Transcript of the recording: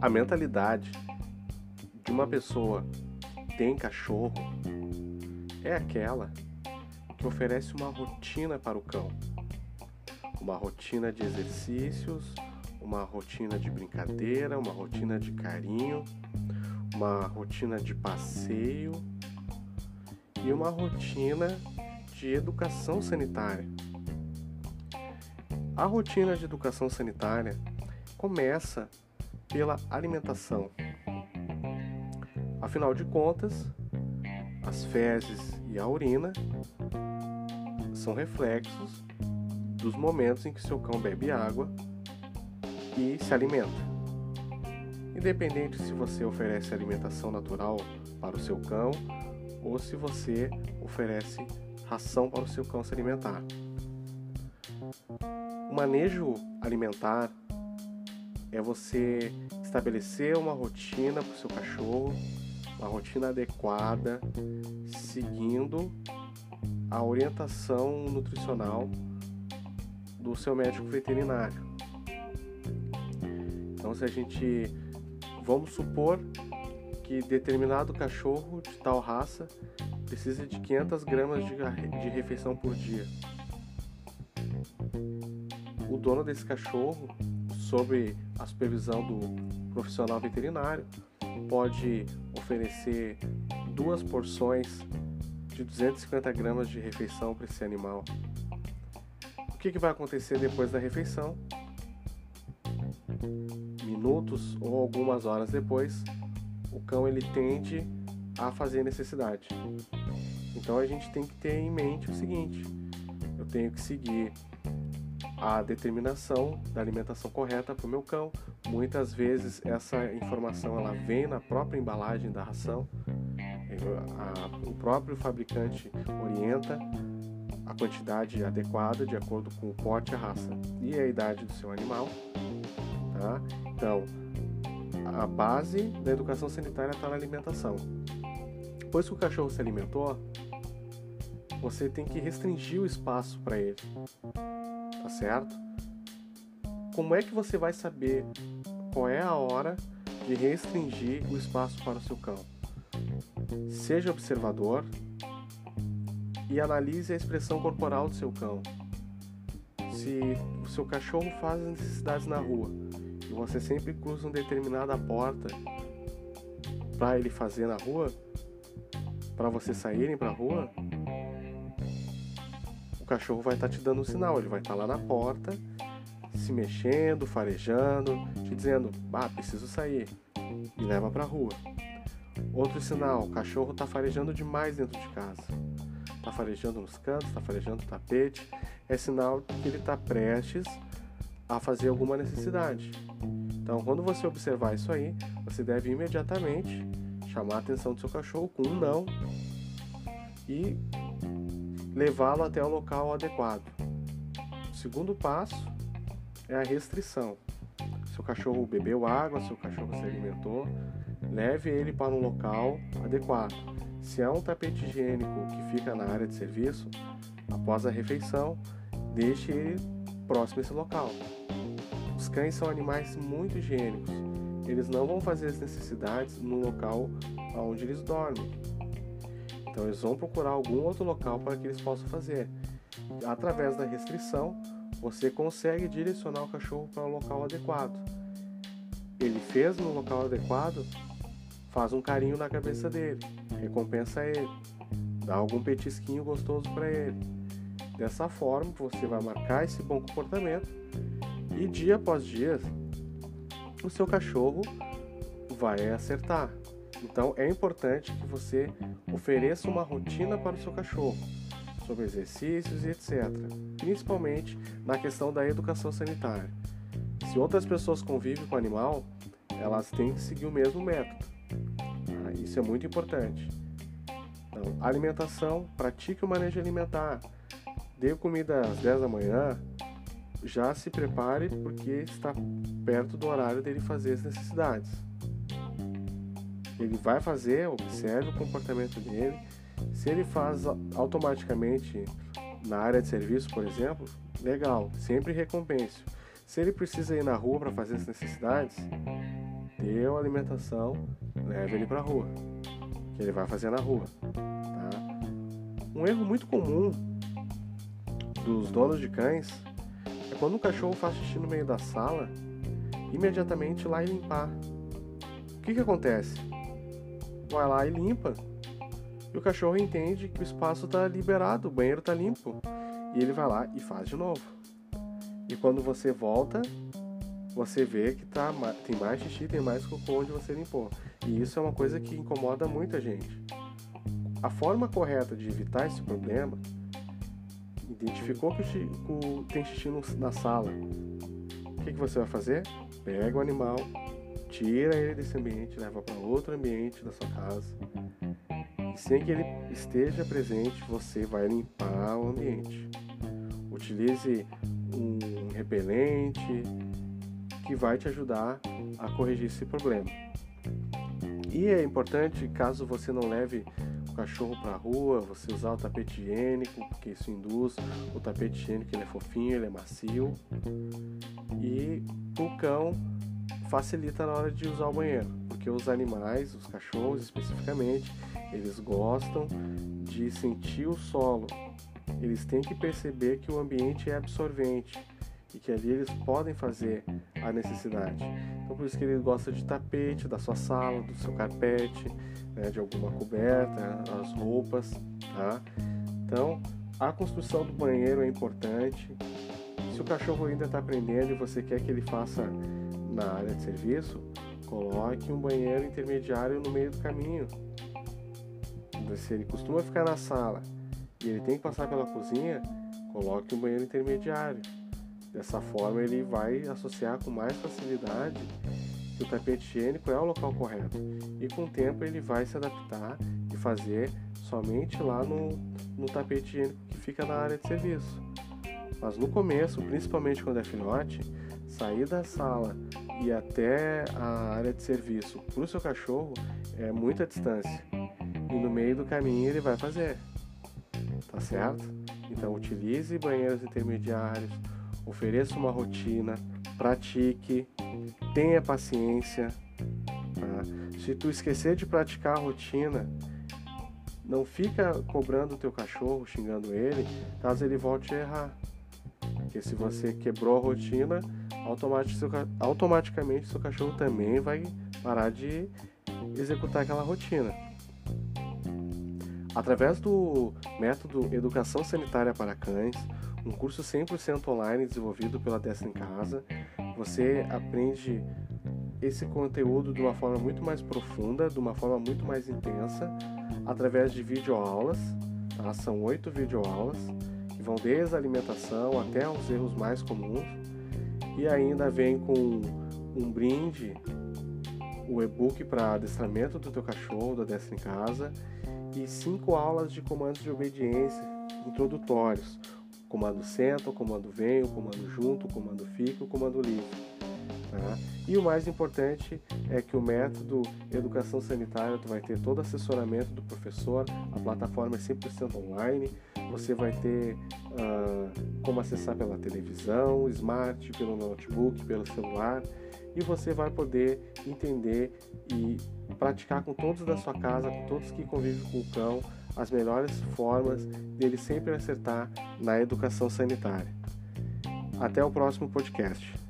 A mentalidade de uma pessoa que tem cachorro é aquela que oferece uma rotina para o cão. Uma rotina de exercícios, uma rotina de brincadeira, uma rotina de carinho, uma rotina de passeio e uma rotina de educação sanitária. A rotina de educação sanitária começa pela alimentação. Afinal de contas, as fezes e a urina são reflexos dos momentos em que seu cão bebe água e se alimenta. Independente se você oferece alimentação natural para o seu cão ou se você oferece ração para o seu cão se alimentar. O manejo alimentar é você estabelecer uma rotina para o seu cachorro, uma rotina adequada, seguindo a orientação nutricional do seu médico veterinário. Então, se a gente vamos supor que determinado cachorro de tal raça precisa de 500 gramas de, refeição por dia. Dono desse cachorro, sob a supervisão do profissional veterinário, pode oferecer duas porções de 250 gramas de refeição para esse animal. O que, que vai acontecer depois da refeição? Minutos ou algumas horas depois, o cão ele tende a fazer necessidade. Então a gente tem que ter em mente o seguinte: eu tenho que seguir a determinação da alimentação correta para o meu cão. Muitas vezes essa informação ela vem na própria embalagem da ração. o próprio fabricante orienta a quantidade adequada de acordo com o porte, a raça e a idade do seu animal. Tá? Então, a base da educação sanitária está na alimentação. Depois que o cachorro se alimentou, você tem que restringir o espaço para ele. Tá certo? Como é que você vai saber qual é a hora de restringir o espaço para o seu cão? Seja observador e analise a expressão corporal do seu cão. Se o seu cachorro faz necessidades na rua e você sempre cruza uma determinada porta para ele fazer na rua, para você saírem para a rua, o cachorro vai estar tá te dando um sinal, ele vai estar tá lá na porta, se mexendo, farejando, te dizendo: "Ah, preciso sair". E leva para rua. Outro sinal, o cachorro está farejando demais dentro de casa. Está farejando nos cantos, está farejando no tapete. É sinal que ele está prestes a fazer alguma necessidade. Então, quando você observar isso aí, você deve imediatamente chamar a atenção do seu cachorro com um não e levá-lo até o local adequado. O segundo passo é a restrição. Seu cachorro bebeu água, seu cachorro se alimentou, leve ele para um local adequado. Se há um tapete higiênico que fica na área de serviço, após a refeição, deixe ele próximo a esse local. Os cães são animais muito higiênicos eles não vão fazer as necessidades no local onde eles dormem. Então eles vão procurar algum outro local para que eles possam fazer. Através da restrição, você consegue direcionar o cachorro para o local adequado. Ele fez no local adequado, faz um carinho na cabeça dele, recompensa ele, dá algum petisquinho gostoso para ele. Dessa forma, você vai marcar esse bom comportamento e dia após dia o seu cachorro vai acertar. Então é importante que você ofereça uma rotina para o seu cachorro sobre exercícios e etc. Principalmente na questão da educação sanitária. Se outras pessoas convivem com o animal, elas têm que seguir o mesmo método. Tá? Isso é muito importante. Então, alimentação, pratique o manejo alimentar. Dê comida às 10 da manhã, já se prepare porque está perto do horário dele fazer as necessidades. Ele vai fazer, observe o comportamento dele. Se ele faz automaticamente na área de serviço, por exemplo, legal, sempre recompense. Se ele precisa ir na rua para fazer as necessidades, deu alimentação, leve ele para a rua, que ele vai fazer na rua. Tá? Um erro muito comum dos donos de cães é quando um cachorro faz xixi no meio da sala, imediatamente ir lá e limpar. O que, que acontece? Vai lá e limpa. E o cachorro entende que o espaço está liberado, o banheiro está limpo. E ele vai lá e faz de novo. E quando você volta, você vê que tá, tem mais xixi, tem mais cocô onde você limpou. E isso é uma coisa que incomoda muita gente. A forma correta de evitar esse problema, identificou que tem xixi na sala, o que, que você vai fazer? Pega o animal, tira ele desse ambiente, leva para outro ambiente da sua casa. E sem que ele esteja presente, você vai limpar o ambiente. Utilize um repelente que vai te ajudar a corrigir esse problema. E é importante, caso você não leve o cachorro para a rua, você usar o tapete higiênico, porque isso induz o tapete higiênico, ele é fofinho, ele é macio. E o cão facilita na hora de usar o banheiro, porque os animais, os cachorros especificamente, eles gostam de sentir o solo. Eles têm que perceber que o ambiente é absorvente e que ali eles podem fazer a necessidade. Então por isso que ele gosta de tapete da sua sala, do seu carpete, né, de alguma coberta, as roupas, tá? Então a construção do banheiro é importante. Se o cachorro ainda está aprendendo e você quer que ele faça na área de serviço, coloque um banheiro intermediário no meio do caminho. Se ele costuma ficar na sala e ele tem que passar pela cozinha, coloque um banheiro intermediário. Dessa forma, ele vai associar com mais facilidade que o tapete higiênico é o local correto. E com o tempo, ele vai se adaptar e fazer somente lá no, no tapete higiênico que fica na área de serviço. Mas no começo, principalmente quando é filhote, sair da sala e até a área de serviço para o seu cachorro é muita distância. E no meio do caminho ele vai fazer. Tá certo? Então utilize banheiros intermediários, ofereça uma rotina, pratique, tenha paciência. Tá? Se tu esquecer de praticar a rotina, não fica cobrando o teu cachorro, xingando ele, caso ele volte a errar. Porque se você quebrou a rotina, automaticamente seu cachorro também vai parar de executar aquela rotina. Através do método Educação Sanitária para Cães, um curso 100% online desenvolvido pela Destra em Casa. Você aprende esse conteúdo de uma forma muito mais profunda, de uma forma muito mais intensa, através de videoaulas. Tá? São oito videoaulas vão desde a alimentação até os erros mais comuns. E ainda vem com um brinde, o e-book para adestramento do teu cachorro da Destra em Casa e cinco aulas de comandos de obediência introdutórios, comando senta, o comando vem, o comando junto, o comando fica, o comando livre. Tá? E o mais importante é que o método Educação Sanitária tu vai ter todo assessoramento do professor, a plataforma é 100% online, você vai ter uh, como acessar pela televisão, smart, pelo notebook, pelo celular e você vai poder entender e praticar com todos da sua casa, com todos que convivem com o cão, as melhores formas dele sempre acertar na educação sanitária. Até o próximo podcast.